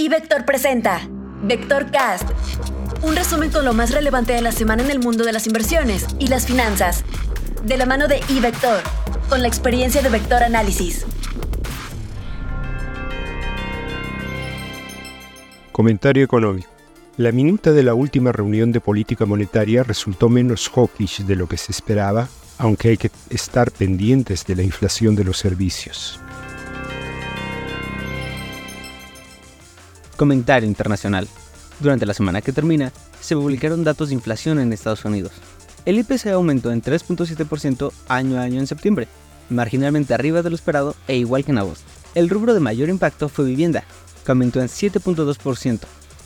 Y Vector presenta Vector Cast, un resumen con lo más relevante de la semana en el mundo de las inversiones y las finanzas, de la mano de iVector, con la experiencia de Vector Análisis. Comentario económico. La minuta de la última reunión de política monetaria resultó menos hawkish de lo que se esperaba, aunque hay que estar pendientes de la inflación de los servicios. Comentario internacional. Durante la semana que termina, se publicaron datos de inflación en Estados Unidos. El IPC aumentó en 3.7% año a año en septiembre, marginalmente arriba de lo esperado e igual que en agosto. El rubro de mayor impacto fue vivienda, que aumentó en 7.2%.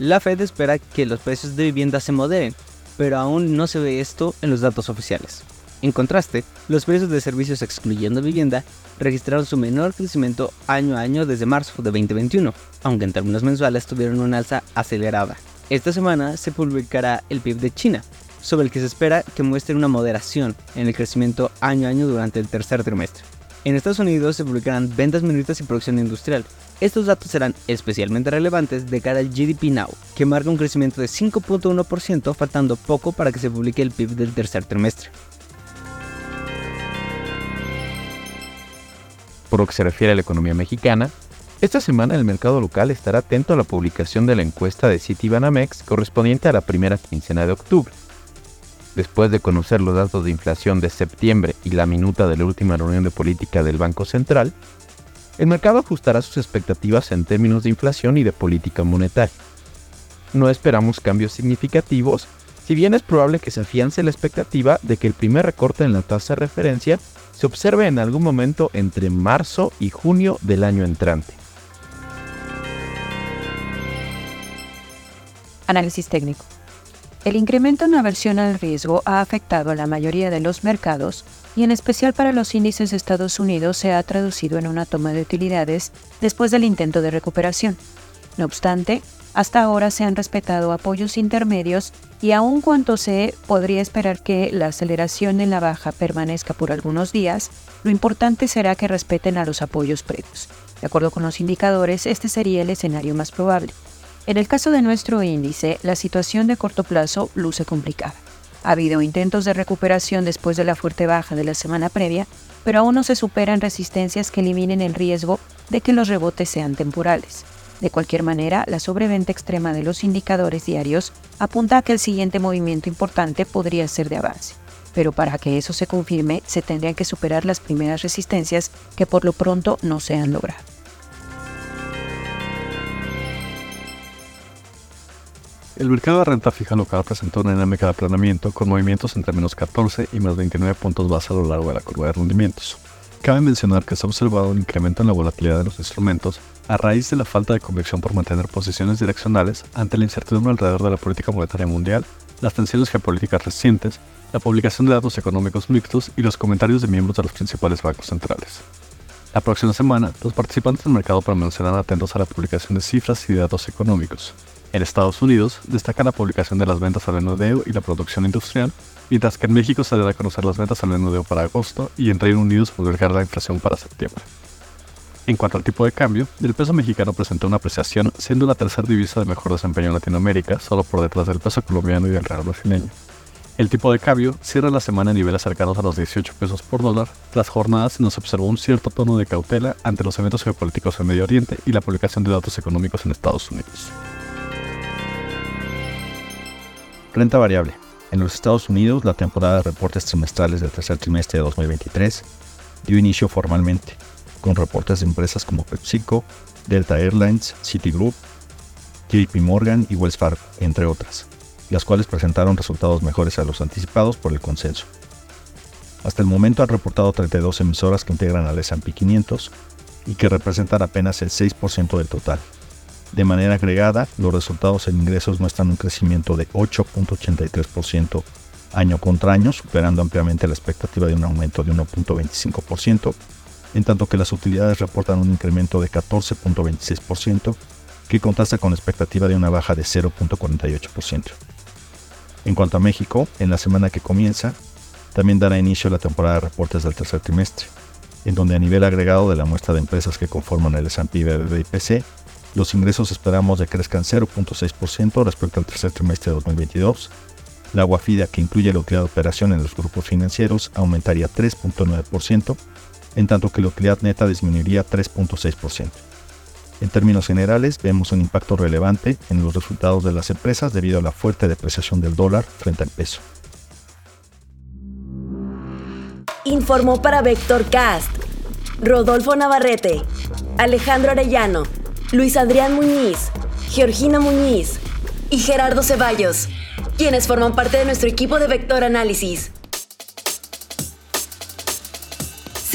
La Fed espera que los precios de vivienda se moderen, pero aún no se ve esto en los datos oficiales. En contraste, los precios de servicios excluyendo vivienda registraron su menor crecimiento año a año desde marzo de 2021, aunque en términos mensuales tuvieron una alza acelerada. Esta semana se publicará el PIB de China, sobre el que se espera que muestre una moderación en el crecimiento año a año durante el tercer trimestre. En Estados Unidos se publicarán ventas minoristas y producción industrial. Estos datos serán especialmente relevantes de cara al GDP Now, que marca un crecimiento de 5.1% faltando poco para que se publique el PIB del tercer trimestre. Por lo que se refiere a la economía mexicana, esta semana el mercado local estará atento a la publicación de la encuesta de Citibanamex correspondiente a la primera quincena de octubre. Después de conocer los datos de inflación de septiembre y la minuta de la última reunión de política del Banco Central, el mercado ajustará sus expectativas en términos de inflación y de política monetaria. No esperamos cambios significativos, si bien es probable que se afiance la expectativa de que el primer recorte en la tasa de referencia se observe en algún momento entre marzo y junio del año entrante. Análisis técnico. El incremento en aversión al riesgo ha afectado a la mayoría de los mercados y en especial para los índices de Estados Unidos se ha traducido en una toma de utilidades después del intento de recuperación. No obstante, hasta ahora se han respetado apoyos intermedios y aun cuanto se podría esperar que la aceleración en la baja permanezca por algunos días, lo importante será que respeten a los apoyos previos. De acuerdo con los indicadores, este sería el escenario más probable. En el caso de nuestro índice, la situación de corto plazo luce complicada. Ha habido intentos de recuperación después de la fuerte baja de la semana previa, pero aún no se superan resistencias que eliminen el riesgo de que los rebotes sean temporales. De cualquier manera, la sobreventa extrema de los indicadores diarios apunta a que el siguiente movimiento importante podría ser de avance. Pero para que eso se confirme, se tendrían que superar las primeras resistencias que por lo pronto no se han logrado. El mercado de renta fija local presentó una dinámica de aplanamiento con movimientos entre menos 14 y más 29 puntos base a lo largo de la curva de rendimientos. Cabe mencionar que se ha observado un incremento en la volatilidad de los instrumentos a raíz de la falta de convicción por mantener posiciones direccionales ante la incertidumbre alrededor de la política monetaria mundial, las tensiones geopolíticas recientes, la publicación de datos económicos mixtos y los comentarios de miembros de los principales bancos centrales. La próxima semana, los participantes del mercado permanecerán atentos a la publicación de cifras y datos económicos. En Estados Unidos, destaca la publicación de las ventas al menudeo y la producción industrial, mientras que en México se dará a conocer las ventas al menudeo para agosto y en Reino Unido se publicará la inflación para septiembre. En cuanto al tipo de cambio, el peso mexicano presentó una apreciación, siendo la tercera divisa de mejor desempeño en Latinoamérica, solo por detrás del peso colombiano y del real brasileño. El tipo de cambio cierra la semana en niveles cercanos a los 18 pesos por dólar. Tras jornadas nos observó un cierto tono de cautela ante los eventos geopolíticos en Medio Oriente y la publicación de datos económicos en Estados Unidos. Renta variable. En los Estados Unidos, la temporada de reportes trimestrales del tercer trimestre de 2023 dio inicio formalmente, con reportes de empresas como PepsiCo, Delta Airlines, Citigroup, JP Morgan y Wells Fargo, entre otras, las cuales presentaron resultados mejores a los anticipados por el consenso. Hasta el momento han reportado 32 emisoras que integran al S&P 500 y que representan apenas el 6% del total. De manera agregada, los resultados en ingresos muestran un crecimiento de 8.83% año contra año, superando ampliamente la expectativa de un aumento de 1.25%, en tanto que las utilidades reportan un incremento de 14.26%, que contrasta con la expectativa de una baja de 0.48%. En cuanto a México, en la semana que comienza, también dará inicio la temporada de reportes del tercer trimestre, en donde a nivel agregado de la muestra de empresas que conforman el S&P BBB Los ingresos esperamos de crezcan 0.6% respecto al tercer trimestre de 2022. La agua FIDA, que incluye la utilidad de operación en los grupos financieros, aumentaría 3.9%, en tanto que la utilidad neta disminuiría 3.6%. En términos generales, vemos un impacto relevante en los resultados de las empresas debido a la fuerte depreciación del dólar frente al peso. Informó para Vector Cast Rodolfo Navarrete, Alejandro Arellano, Luis Adrián Muñiz, Georgina Muñiz y Gerardo Ceballos, quienes forman parte de nuestro equipo de Vector Análisis.